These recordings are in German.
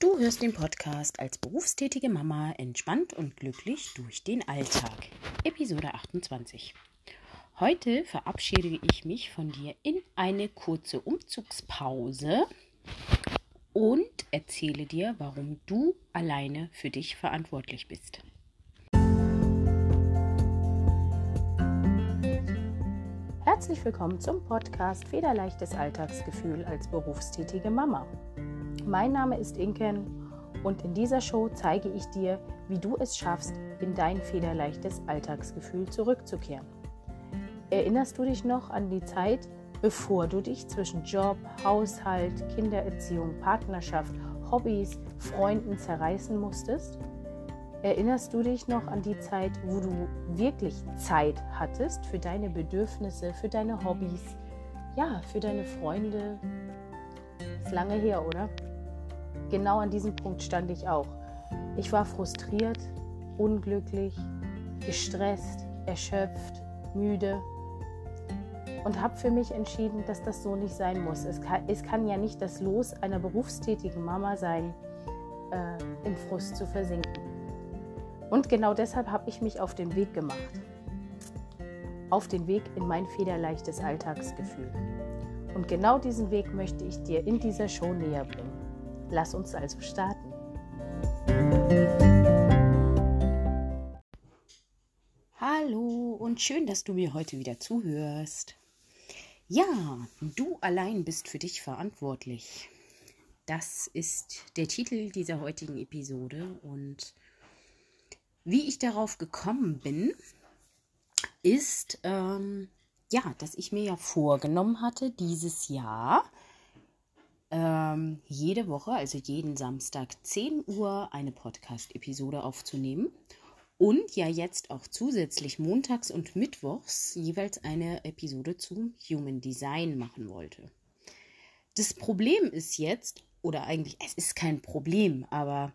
Du hörst den Podcast als berufstätige Mama entspannt und glücklich durch den Alltag. Episode 28. Heute verabschiede ich mich von dir in eine kurze Umzugspause und erzähle dir, warum du alleine für dich verantwortlich bist. Herzlich willkommen zum Podcast Federleichtes Alltagsgefühl als berufstätige Mama. Mein Name ist Inken und in dieser Show zeige ich dir, wie du es schaffst, in dein federleichtes Alltagsgefühl zurückzukehren. Erinnerst du dich noch an die Zeit, bevor du dich zwischen Job, Haushalt, Kindererziehung, Partnerschaft, Hobbys, Freunden zerreißen musstest? Erinnerst du dich noch an die Zeit, wo du wirklich Zeit hattest für deine Bedürfnisse, für deine Hobbys, ja, für deine Freunde? Ist lange her, oder? Genau an diesem Punkt stand ich auch. Ich war frustriert, unglücklich, gestresst, erschöpft, müde und habe für mich entschieden, dass das so nicht sein muss. Es kann, es kann ja nicht das Los einer berufstätigen Mama sein, äh, im Frust zu versinken. Und genau deshalb habe ich mich auf den Weg gemacht. Auf den Weg in mein federleichtes Alltagsgefühl. Und genau diesen Weg möchte ich dir in dieser Show näher bringen. Lass uns also starten. Hallo und schön, dass du mir heute wieder zuhörst. Ja, du allein bist für dich verantwortlich. Das ist der Titel dieser heutigen Episode und wie ich darauf gekommen bin, ist, ähm, ja, dass ich mir ja vorgenommen hatte, dieses Jahr ähm, jede Woche, also jeden Samstag 10 Uhr, eine Podcast-Episode aufzunehmen. Und ja jetzt auch zusätzlich montags und mittwochs jeweils eine Episode zum Human Design machen wollte. Das Problem ist jetzt, oder eigentlich, es ist kein Problem, aber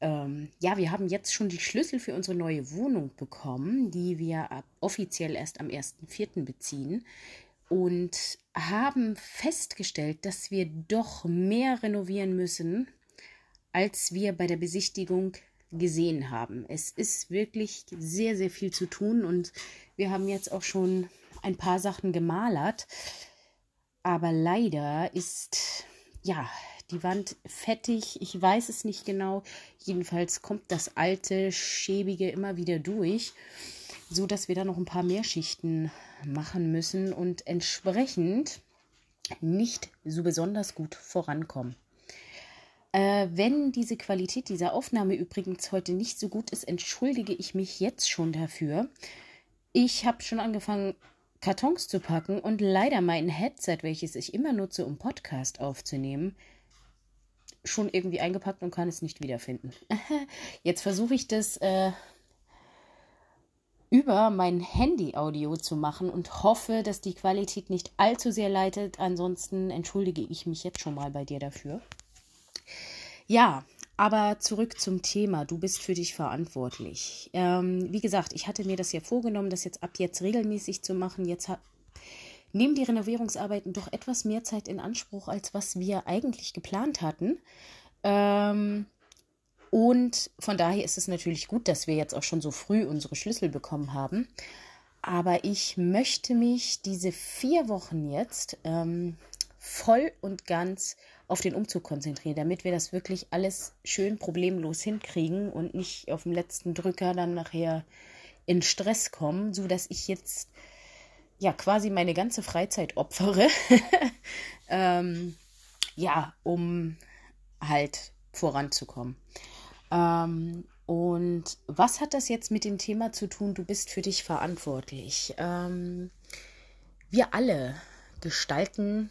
ähm, ja, wir haben jetzt schon die Schlüssel für unsere neue Wohnung bekommen, die wir offiziell erst am 1.4. beziehen und haben festgestellt, dass wir doch mehr renovieren müssen, als wir bei der Besichtigung gesehen haben. Es ist wirklich sehr, sehr viel zu tun und wir haben jetzt auch schon ein paar Sachen gemalert. Aber leider ist ja die Wand fettig. Ich weiß es nicht genau. Jedenfalls kommt das alte, schäbige immer wieder durch, so dass wir da noch ein paar mehr Schichten machen müssen und entsprechend nicht so besonders gut vorankommen. Äh, wenn diese Qualität dieser Aufnahme übrigens heute nicht so gut ist, entschuldige ich mich jetzt schon dafür. Ich habe schon angefangen, Kartons zu packen und leider mein Headset, welches ich immer nutze, um Podcast aufzunehmen, schon irgendwie eingepackt und kann es nicht wiederfinden. Jetzt versuche ich das äh, über mein Handy-Audio zu machen und hoffe, dass die Qualität nicht allzu sehr leitet. Ansonsten entschuldige ich mich jetzt schon mal bei dir dafür. Ja, aber zurück zum Thema. Du bist für dich verantwortlich. Ähm, wie gesagt, ich hatte mir das ja vorgenommen, das jetzt ab jetzt regelmäßig zu machen. Jetzt nehmen die Renovierungsarbeiten doch etwas mehr Zeit in Anspruch, als was wir eigentlich geplant hatten. Ähm, und von daher ist es natürlich gut, dass wir jetzt auch schon so früh unsere Schlüssel bekommen haben. Aber ich möchte mich diese vier Wochen jetzt ähm, voll und ganz auf den Umzug konzentrieren, damit wir das wirklich alles schön problemlos hinkriegen und nicht auf dem letzten Drücker dann nachher in Stress kommen, so dass ich jetzt ja quasi meine ganze Freizeit opfere, ähm, ja, um halt voranzukommen. Ähm, und was hat das jetzt mit dem Thema zu tun? Du bist für dich verantwortlich. Ähm, wir alle gestalten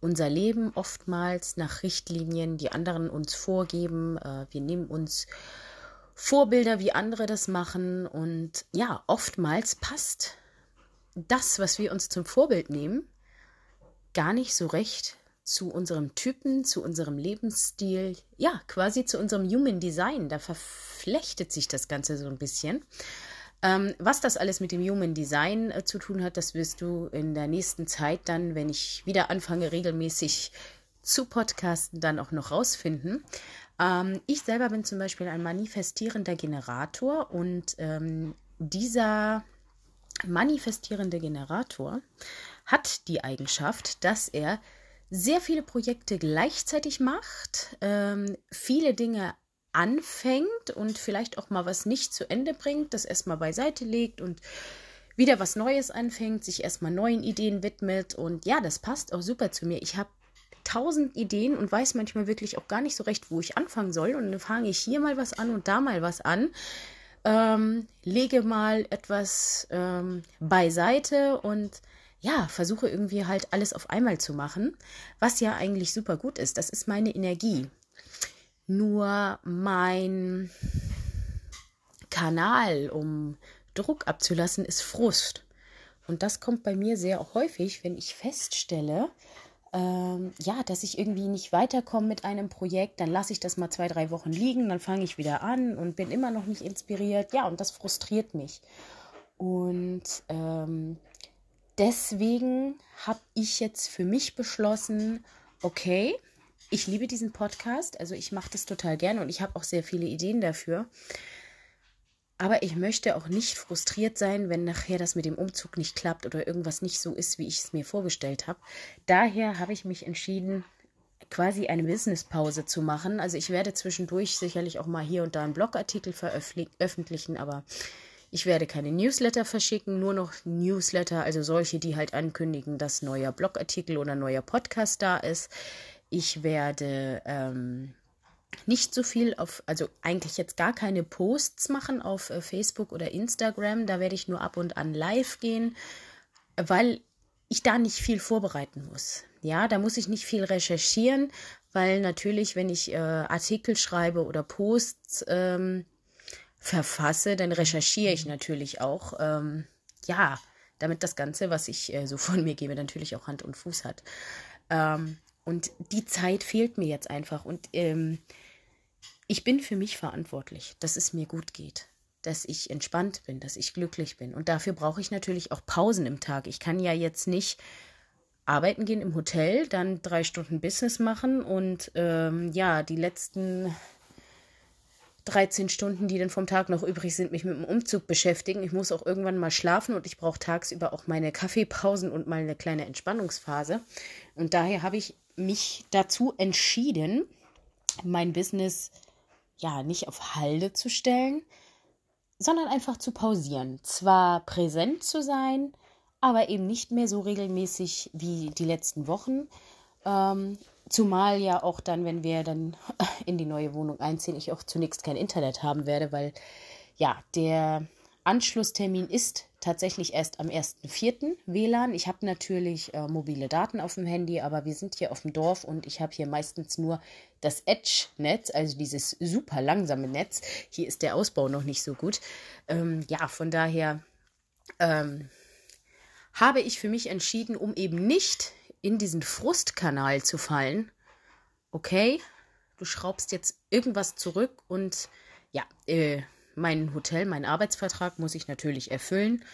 unser Leben oftmals nach Richtlinien, die anderen uns vorgeben. Äh, wir nehmen uns Vorbilder, wie andere das machen. Und ja, oftmals passt das, was wir uns zum Vorbild nehmen, gar nicht so recht zu unserem Typen, zu unserem Lebensstil, ja, quasi zu unserem Human Design. Da verflechtet sich das Ganze so ein bisschen. Ähm, was das alles mit dem Human Design äh, zu tun hat, das wirst du in der nächsten Zeit dann, wenn ich wieder anfange, regelmäßig zu Podcasten dann auch noch rausfinden. Ähm, ich selber bin zum Beispiel ein manifestierender Generator und ähm, dieser manifestierende Generator hat die Eigenschaft, dass er sehr viele Projekte gleichzeitig macht, ähm, viele Dinge anfängt und vielleicht auch mal was nicht zu Ende bringt, das erstmal beiseite legt und wieder was Neues anfängt, sich erstmal neuen Ideen widmet. Und ja, das passt auch super zu mir. Ich habe tausend Ideen und weiß manchmal wirklich auch gar nicht so recht, wo ich anfangen soll. Und dann fange ich hier mal was an und da mal was an. Ähm, lege mal etwas ähm, beiseite und ja, versuche irgendwie halt alles auf einmal zu machen, was ja eigentlich super gut ist. Das ist meine Energie. Nur mein Kanal, um Druck abzulassen, ist Frust. Und das kommt bei mir sehr häufig, wenn ich feststelle, ähm, ja, dass ich irgendwie nicht weiterkomme mit einem Projekt, dann lasse ich das mal zwei, drei Wochen liegen, dann fange ich wieder an und bin immer noch nicht inspiriert. Ja, und das frustriert mich. Und ähm, deswegen habe ich jetzt für mich beschlossen, okay, ich liebe diesen Podcast, also ich mache das total gerne und ich habe auch sehr viele Ideen dafür. Aber ich möchte auch nicht frustriert sein, wenn nachher das mit dem Umzug nicht klappt oder irgendwas nicht so ist, wie ich es mir vorgestellt habe. Daher habe ich mich entschieden, quasi eine Businesspause zu machen. Also ich werde zwischendurch sicherlich auch mal hier und da einen Blogartikel veröffentlichen, aber ich werde keine Newsletter verschicken, nur noch Newsletter, also solche, die halt ankündigen, dass neuer Blogartikel oder neuer Podcast da ist. Ich werde ähm, nicht so viel auf, also eigentlich jetzt gar keine Posts machen auf äh, Facebook oder Instagram. Da werde ich nur ab und an live gehen, weil ich da nicht viel vorbereiten muss. Ja, da muss ich nicht viel recherchieren, weil natürlich, wenn ich äh, Artikel schreibe oder Posts ähm, verfasse, dann recherchiere ich natürlich auch. Ähm, ja, damit das Ganze, was ich äh, so von mir gebe, natürlich auch Hand und Fuß hat. Ähm, und die Zeit fehlt mir jetzt einfach. Und ähm, ich bin für mich verantwortlich, dass es mir gut geht, dass ich entspannt bin, dass ich glücklich bin. Und dafür brauche ich natürlich auch Pausen im Tag. Ich kann ja jetzt nicht arbeiten gehen im Hotel, dann drei Stunden Business machen und ähm, ja, die letzten 13 Stunden, die dann vom Tag noch übrig sind, mich mit dem Umzug beschäftigen. Ich muss auch irgendwann mal schlafen und ich brauche tagsüber auch meine Kaffeepausen und mal eine kleine Entspannungsphase. Und daher habe ich mich dazu entschieden, mein Business ja, nicht auf Halde zu stellen, sondern einfach zu pausieren. Zwar präsent zu sein, aber eben nicht mehr so regelmäßig wie die letzten Wochen. Ähm, zumal ja auch dann, wenn wir dann in die neue Wohnung einziehen, ich auch zunächst kein Internet haben werde, weil ja, der Anschlusstermin ist tatsächlich erst am 1.4. WLAN. Ich habe natürlich äh, mobile Daten auf dem Handy, aber wir sind hier auf dem Dorf und ich habe hier meistens nur das Edge-Netz, also dieses super langsame Netz. Hier ist der Ausbau noch nicht so gut. Ähm, ja, von daher ähm, habe ich für mich entschieden, um eben nicht in diesen Frustkanal zu fallen. Okay, du schraubst jetzt irgendwas zurück und ja, äh, mein Hotel, meinen Arbeitsvertrag muss ich natürlich erfüllen.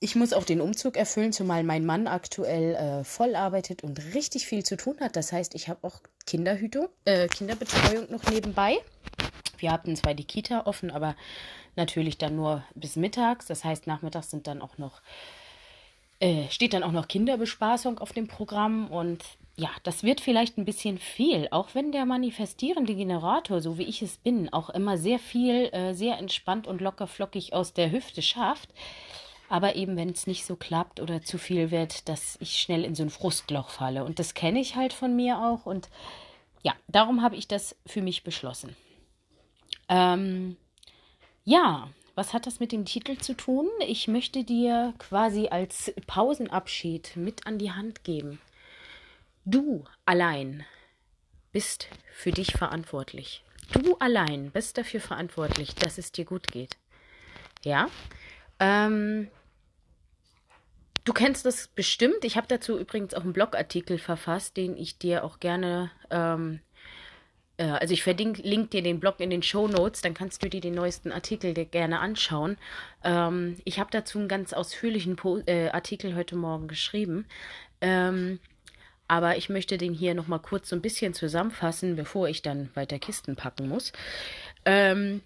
Ich muss auch den Umzug erfüllen, zumal mein Mann aktuell äh, voll arbeitet und richtig viel zu tun hat. Das heißt, ich habe auch Kinderhütung, äh, Kinderbetreuung noch nebenbei. Wir hatten zwar die Kita offen, aber natürlich dann nur bis mittags. Das heißt, nachmittags sind dann auch noch äh, steht dann auch noch Kinderbespaßung auf dem Programm und ja, das wird vielleicht ein bisschen viel, auch wenn der manifestierende Generator, so wie ich es bin, auch immer sehr viel, äh, sehr entspannt und locker flockig aus der Hüfte schafft. Aber eben, wenn es nicht so klappt oder zu viel wird, dass ich schnell in so ein Frustloch falle. Und das kenne ich halt von mir auch. Und ja, darum habe ich das für mich beschlossen. Ähm, ja, was hat das mit dem Titel zu tun? Ich möchte dir quasi als Pausenabschied mit an die Hand geben. Du allein bist für dich verantwortlich. Du allein bist dafür verantwortlich, dass es dir gut geht. Ja? Ähm, du kennst das bestimmt. Ich habe dazu übrigens auch einen Blogartikel verfasst, den ich dir auch gerne. Ähm, äh, also ich verlinke dir den Blog in den Show Notes, dann kannst du dir den neuesten Artikel gerne anschauen. Ähm, ich habe dazu einen ganz ausführlichen po äh, Artikel heute Morgen geschrieben. Ähm, aber ich möchte den hier nochmal kurz so ein bisschen zusammenfassen, bevor ich dann weiter Kisten packen muss. Ähm,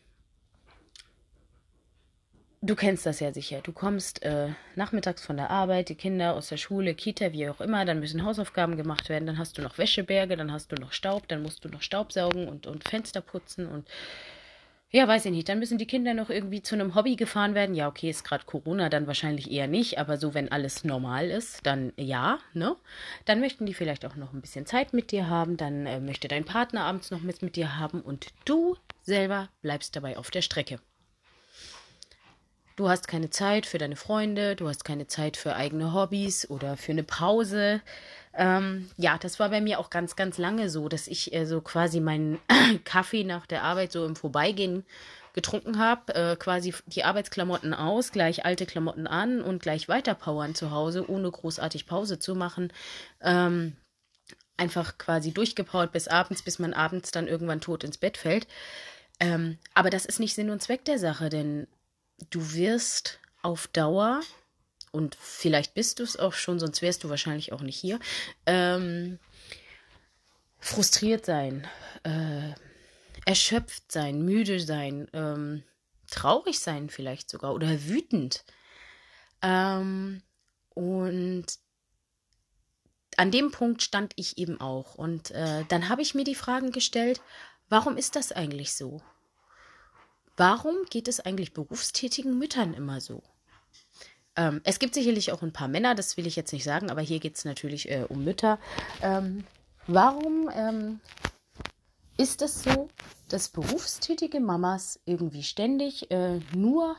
Du kennst das ja sicher. Du kommst äh, nachmittags von der Arbeit, die Kinder aus der Schule, Kita, wie auch immer, dann müssen Hausaufgaben gemacht werden, dann hast du noch Wäscheberge, dann hast du noch Staub, dann musst du noch Staubsaugen und, und Fenster putzen und ja, weiß ich nicht. Dann müssen die Kinder noch irgendwie zu einem Hobby gefahren werden. Ja, okay, ist gerade Corona, dann wahrscheinlich eher nicht, aber so, wenn alles normal ist, dann ja, ne? Dann möchten die vielleicht auch noch ein bisschen Zeit mit dir haben, dann äh, möchte dein Partner abends noch mit, mit dir haben und du selber bleibst dabei auf der Strecke. Du hast keine Zeit für deine Freunde, du hast keine Zeit für eigene Hobbys oder für eine Pause. Ähm, ja, das war bei mir auch ganz, ganz lange so, dass ich äh, so quasi meinen Kaffee nach der Arbeit so im Vorbeigehen getrunken habe, äh, quasi die Arbeitsklamotten aus, gleich alte Klamotten an und gleich weiter powern zu Hause, ohne großartig Pause zu machen. Ähm, einfach quasi durchgepowert bis abends, bis man abends dann irgendwann tot ins Bett fällt. Ähm, aber das ist nicht Sinn und Zweck der Sache, denn du wirst auf Dauer, und vielleicht bist du es auch schon, sonst wärst du wahrscheinlich auch nicht hier, ähm, frustriert sein, äh, erschöpft sein, müde sein, ähm, traurig sein vielleicht sogar oder wütend. Ähm, und an dem Punkt stand ich eben auch. Und äh, dann habe ich mir die Fragen gestellt, warum ist das eigentlich so? Warum geht es eigentlich berufstätigen Müttern immer so? Ähm, es gibt sicherlich auch ein paar Männer, das will ich jetzt nicht sagen, aber hier geht es natürlich äh, um Mütter. Ähm, warum ähm, ist es so, dass berufstätige Mamas irgendwie ständig äh, nur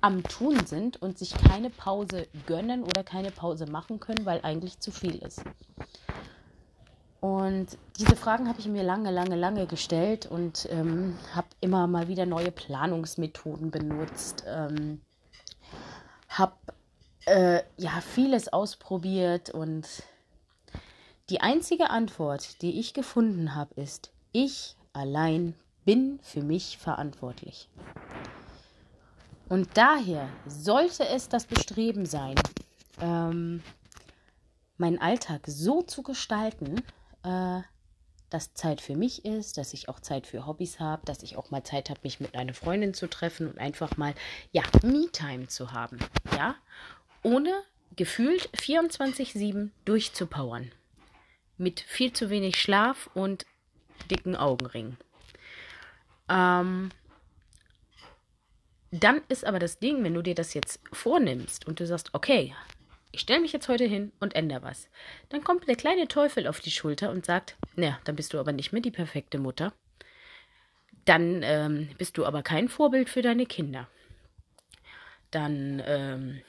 am Tun sind und sich keine Pause gönnen oder keine Pause machen können, weil eigentlich zu viel ist? Und diese Fragen habe ich mir lange, lange, lange gestellt und ähm, habe immer mal wieder neue Planungsmethoden benutzt. Ähm, habe äh, ja vieles ausprobiert und die einzige Antwort, die ich gefunden habe, ist, ich allein bin für mich verantwortlich. Und daher sollte es das Bestreben sein, ähm, meinen Alltag so zu gestalten, äh, dass Zeit für mich ist, dass ich auch Zeit für Hobbys habe, dass ich auch mal Zeit habe, mich mit einer Freundin zu treffen und einfach mal, ja, Me-Time zu haben, ja, ohne gefühlt 24-7 durchzupowern. Mit viel zu wenig Schlaf und dicken Augenringen. Ähm, dann ist aber das Ding, wenn du dir das jetzt vornimmst und du sagst, okay, ich stelle mich jetzt heute hin und ändere was. Dann kommt der kleine Teufel auf die Schulter und sagt, na, dann bist du aber nicht mehr die perfekte Mutter. Dann ähm, bist du aber kein Vorbild für deine Kinder. Dann, ähm,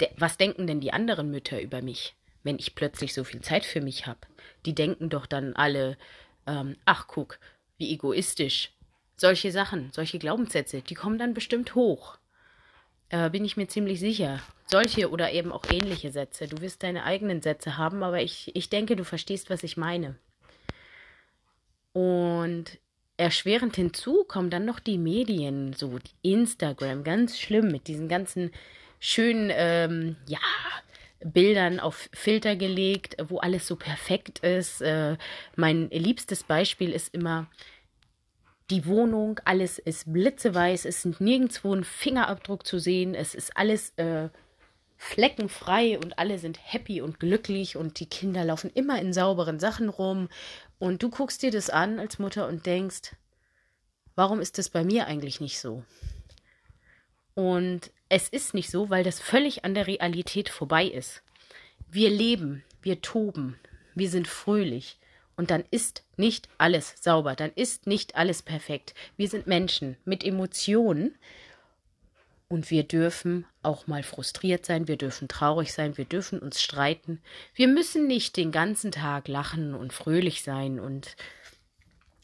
de was denken denn die anderen Mütter über mich, wenn ich plötzlich so viel Zeit für mich habe? Die denken doch dann alle, ähm, ach guck, wie egoistisch. Solche Sachen, solche Glaubenssätze, die kommen dann bestimmt hoch. Äh, bin ich mir ziemlich sicher. Solche oder eben auch ähnliche Sätze. Du wirst deine eigenen Sätze haben, aber ich, ich denke, du verstehst, was ich meine. Und erschwerend hinzu kommen dann noch die Medien, so Instagram, ganz schlimm mit diesen ganzen schönen, ähm, ja, Bildern auf Filter gelegt, wo alles so perfekt ist. Äh, mein liebstes Beispiel ist immer die Wohnung, alles ist blitzeweiß, es ist nirgendwo ein Fingerabdruck zu sehen, es ist alles äh, fleckenfrei und alle sind happy und glücklich und die Kinder laufen immer in sauberen Sachen rum und du guckst dir das an als Mutter und denkst, warum ist das bei mir eigentlich nicht so? Und es ist nicht so, weil das völlig an der Realität vorbei ist. Wir leben, wir toben, wir sind fröhlich, und dann ist nicht alles sauber, dann ist nicht alles perfekt. Wir sind Menschen mit Emotionen und wir dürfen auch mal frustriert sein, wir dürfen traurig sein, wir dürfen uns streiten. Wir müssen nicht den ganzen Tag lachen und fröhlich sein und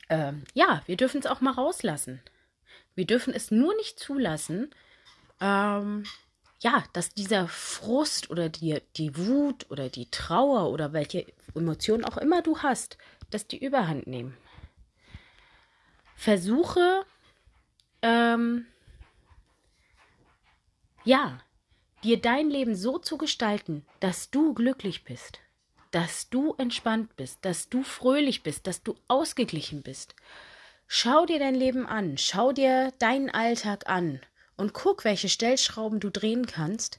äh, ja, wir dürfen es auch mal rauslassen. Wir dürfen es nur nicht zulassen, ähm, ja, dass dieser Frust oder die, die Wut oder die Trauer oder welche Emotionen auch immer du hast, dass die überhand nehmen. Versuche, ähm, ja, dir dein Leben so zu gestalten, dass du glücklich bist. dass du entspannt bist, dass du fröhlich bist, dass du ausgeglichen bist. Schau dir dein Leben an, schau dir deinen Alltag an und guck, welche Stellschrauben du drehen kannst,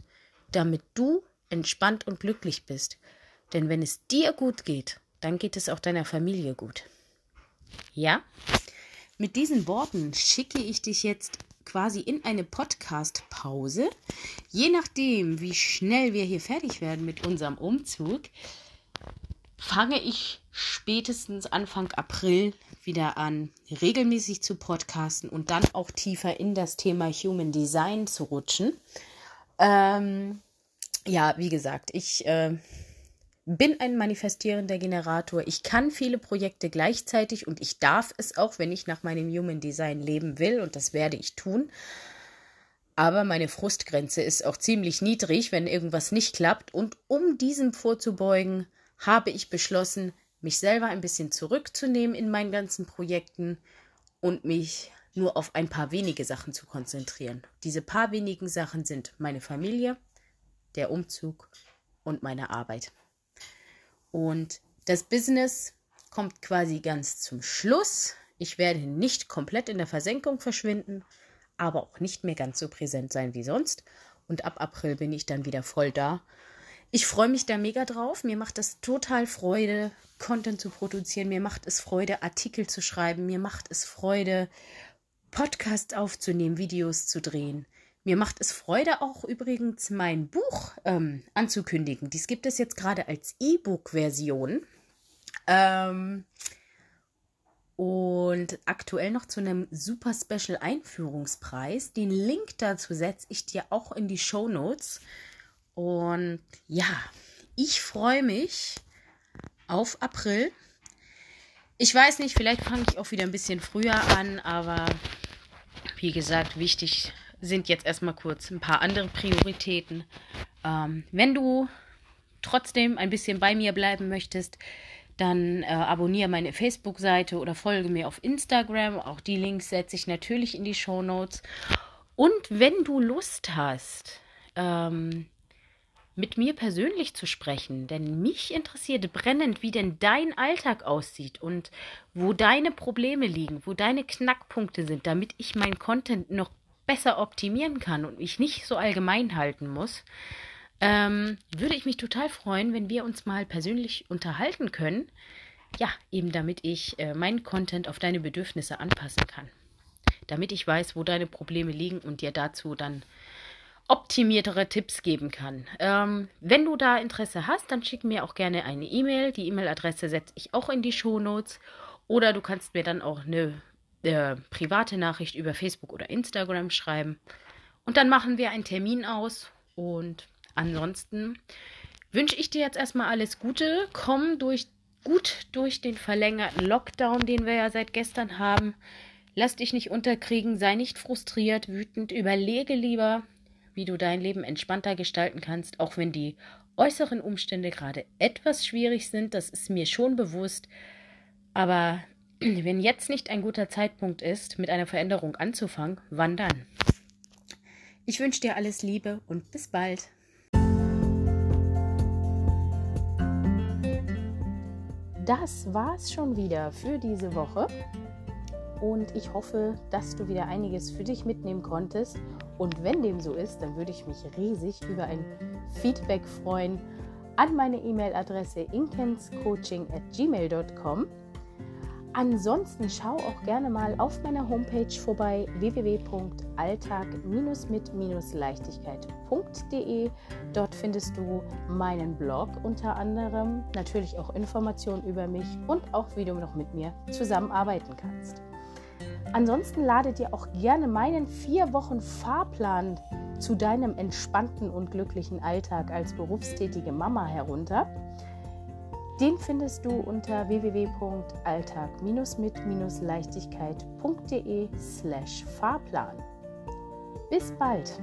damit du entspannt und glücklich bist. Denn wenn es dir gut geht, dann geht es auch deiner Familie gut. Ja? Mit diesen Worten schicke ich dich jetzt quasi in eine Podcast-Pause. Je nachdem, wie schnell wir hier fertig werden mit unserem Umzug, fange ich spätestens Anfang April wieder an, regelmäßig zu podcasten und dann auch tiefer in das Thema Human Design zu rutschen. Ähm, ja, wie gesagt, ich äh, bin ein manifestierender Generator. Ich kann viele Projekte gleichzeitig und ich darf es auch, wenn ich nach meinem Human Design leben will und das werde ich tun. Aber meine Frustgrenze ist auch ziemlich niedrig, wenn irgendwas nicht klappt. Und um diesem vorzubeugen, habe ich beschlossen, mich selber ein bisschen zurückzunehmen in meinen ganzen Projekten und mich nur auf ein paar wenige Sachen zu konzentrieren. Diese paar wenigen Sachen sind meine Familie, der Umzug und meine Arbeit. Und das Business kommt quasi ganz zum Schluss. Ich werde nicht komplett in der Versenkung verschwinden, aber auch nicht mehr ganz so präsent sein wie sonst. Und ab April bin ich dann wieder voll da ich freue mich da mega drauf. Mir macht es total Freude, Content zu produzieren. Mir macht es Freude, Artikel zu schreiben. Mir macht es Freude, Podcasts aufzunehmen, Videos zu drehen. Mir macht es Freude, auch übrigens mein Buch ähm, anzukündigen. Dies gibt es jetzt gerade als E-Book-Version. Ähm, und aktuell noch zu einem super Special Einführungspreis. Den Link dazu setze ich dir auch in die Show Notes. Und ja, ich freue mich auf April. Ich weiß nicht, vielleicht fange ich auch wieder ein bisschen früher an, aber wie gesagt, wichtig sind jetzt erstmal kurz ein paar andere Prioritäten. Ähm, wenn du trotzdem ein bisschen bei mir bleiben möchtest, dann äh, abonniere meine Facebook-Seite oder folge mir auf Instagram. Auch die Links setze ich natürlich in die Show Notes. Und wenn du Lust hast, ähm, mit mir persönlich zu sprechen, denn mich interessiert brennend, wie denn dein Alltag aussieht und wo deine Probleme liegen, wo deine Knackpunkte sind, damit ich meinen Content noch besser optimieren kann und mich nicht so allgemein halten muss, ähm, würde ich mich total freuen, wenn wir uns mal persönlich unterhalten können. Ja, eben damit ich äh, meinen Content auf deine Bedürfnisse anpassen kann. Damit ich weiß, wo deine Probleme liegen und dir dazu dann optimiertere Tipps geben kann. Ähm, wenn du da Interesse hast, dann schick mir auch gerne eine E-Mail. Die E-Mail-Adresse setze ich auch in die Show Notes. Oder du kannst mir dann auch eine äh, private Nachricht über Facebook oder Instagram schreiben. Und dann machen wir einen Termin aus. Und ansonsten wünsche ich dir jetzt erstmal alles Gute. Komm durch, gut durch den verlängerten Lockdown, den wir ja seit gestern haben. Lass dich nicht unterkriegen, sei nicht frustriert, wütend, überlege lieber, wie du dein Leben entspannter gestalten kannst, auch wenn die äußeren Umstände gerade etwas schwierig sind, das ist mir schon bewusst. Aber wenn jetzt nicht ein guter Zeitpunkt ist, mit einer Veränderung anzufangen, wann dann? Ich wünsche dir alles Liebe und bis bald. Das war's schon wieder für diese Woche. Und ich hoffe, dass du wieder einiges für dich mitnehmen konntest und wenn dem so ist, dann würde ich mich riesig über ein Feedback freuen an meine E-Mail-Adresse inkenscoaching@gmail.com. Ansonsten schau auch gerne mal auf meiner Homepage vorbei www.alltag-mit-leichtigkeit.de. Dort findest du meinen Blog unter anderem, natürlich auch Informationen über mich und auch wie du noch mit mir zusammenarbeiten kannst. Ansonsten lade dir auch gerne meinen vier Wochen Fahrplan zu deinem entspannten und glücklichen Alltag als berufstätige Mama herunter. Den findest du unter www.alltag-mit-leichtigkeit.de slash Fahrplan. Bis bald!